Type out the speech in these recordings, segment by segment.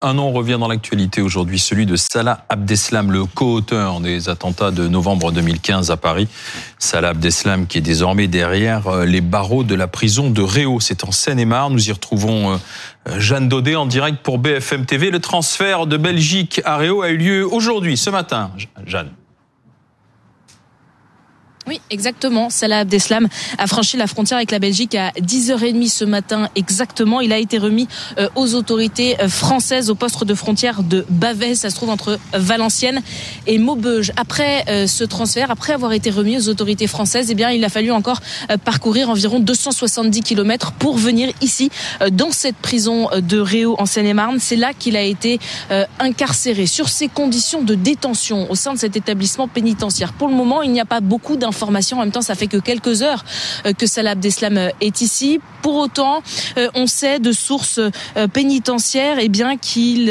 Un nom revient dans l'actualité aujourd'hui, celui de Salah Abdeslam, le co-auteur des attentats de novembre 2015 à Paris. Salah Abdeslam qui est désormais derrière euh, les barreaux de la prison de Réau. C'est en Seine-et-Marne. Nous y retrouvons euh, Jeanne Daudet en direct pour BFM TV. Le transfert de Belgique à Réau a eu lieu aujourd'hui, ce matin. Jeanne. Oui, exactement. Salah Abdeslam a franchi la frontière avec la Belgique à 10h30 ce matin exactement. Il a été remis euh, aux autorités euh, françaises au poste de frontière de Bavès. Ça se trouve entre Valenciennes et Maubeuge. Après euh, ce transfert, après avoir été remis aux autorités françaises, eh bien, il a fallu encore parcourir environ 270 km pour venir ici, dans cette prison de Réau en Seine-et-Marne. C'est là qu'il a été incarcéré. Sur ses conditions de détention au sein de cet établissement pénitentiaire. Pour le moment, il n'y a pas beaucoup d'informations en même temps, ça fait que quelques heures euh, que Salah Abdeslam euh, est ici. Pour autant, euh, on sait de sources pénitentiaires eh bien qu'il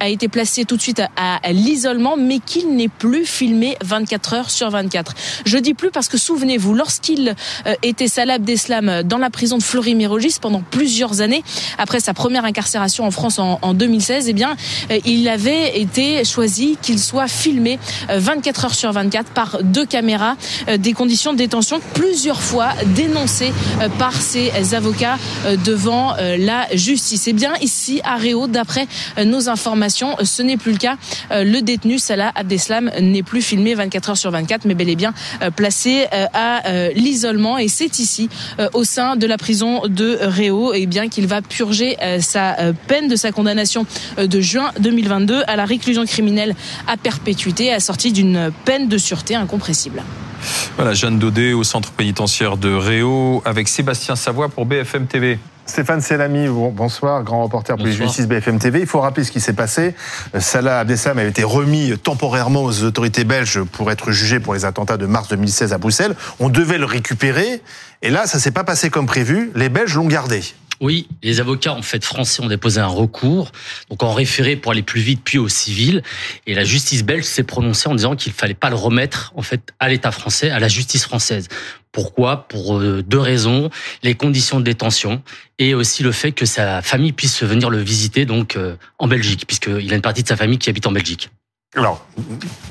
a été placé tout de suite à, l'isolement, mais qu'il n'est plus filmé 24 heures sur 24. Je dis plus parce que souvenez-vous, lorsqu'il était Salah Abdeslam dans la prison de Fleury-Mérogis pendant plusieurs années, après sa première incarcération en France en, en 2016, eh bien, il avait été choisi qu'il soit filmé 24 heures sur 24 par deux caméras des conditions de détention plusieurs fois dénoncées euh, par ses avocats euh, devant la justice. Et bien ici à Réau, d'après nos informations, ce n'est plus le cas. Le détenu Salah Abdeslam n'est plus filmé 24 heures sur 24, mais bel et bien placé à l'isolement. Et c'est ici, au sein de la prison de Réau, et bien qu'il va purger sa peine de sa condamnation de juin 2022 à la réclusion criminelle à perpétuité, assortie d'une peine de sûreté incompressible. Voilà, Jeanne Daudet au centre pénitentiaire de Réau avec Sébastien Savoie pour BFM TV. Stéphane Selami, bonsoir, grand reporter pour les justices BFM TV. Il faut rappeler ce qui s'est passé. Euh, Salah Abdeslam avait été remis temporairement aux autorités belges pour être jugé pour les attentats de mars 2016 à Bruxelles. On devait le récupérer. Et là, ça s'est pas passé comme prévu. Les Belges l'ont gardé. Oui, les avocats en fait français ont déposé un recours, donc en référé pour aller plus vite, puis au civil. Et la justice belge s'est prononcée en disant qu'il fallait pas le remettre en fait à l'État français, à la justice française. Pourquoi? Pour euh, deux raisons les conditions de détention et aussi le fait que sa famille puisse venir le visiter donc euh, en Belgique, puisqu'il a une partie de sa famille qui habite en Belgique. Alors,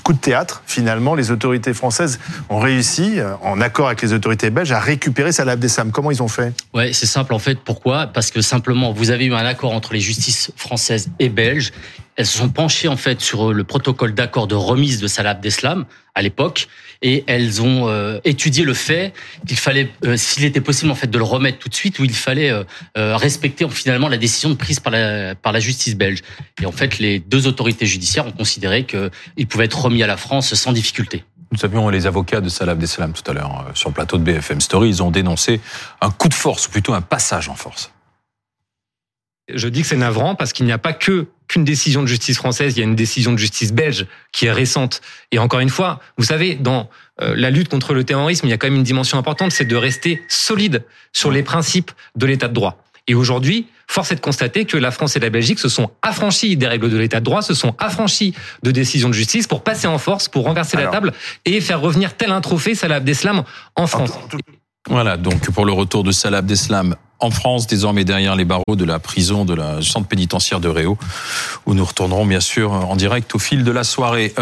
coup de théâtre, finalement, les autorités françaises ont réussi, euh, en accord avec les autorités belges, à récupérer Salah Abdeslam. Comment ils ont fait? Ouais, c'est simple en fait. Pourquoi? Parce que simplement, vous avez eu un accord entre les justices françaises et belges. Elles se sont penchées en fait sur euh, le protocole d'accord de remise de Salah Abdeslam à l'époque et elles ont euh, étudié le fait qu'il fallait, s'il était possible en fait de le remettre tout de suite ou il fallait respecter finalement la décision prise par la, par la justice belge. Et en fait, les deux autorités judiciaires ont considéré qu'il pouvait être remis à la France sans difficulté. Nous avions les avocats de Salah Abdeslam tout à l'heure euh, sur le plateau de BFM Story. Ils ont dénoncé un coup de force, ou plutôt un passage en force. Je dis que c'est navrant parce qu'il n'y a pas que qu'une décision de justice française, il y a une décision de justice belge qui est récente. Et encore une fois, vous savez, dans euh, la lutte contre le terrorisme, il y a quand même une dimension importante, c'est de rester solide sur les principes de l'état de droit. Et aujourd'hui, force est de constater que la France et la Belgique se sont affranchis des règles de l'état de droit, se sont affranchis de décisions de justice pour passer en force, pour renverser la table et faire revenir tel un trophée Salah Abdeslam en France. Voilà, donc pour le retour de Salah Abdeslam en France, désormais derrière les barreaux de la prison de la centre pénitentiaire de Réau, où nous retournerons bien sûr en direct au fil de la soirée.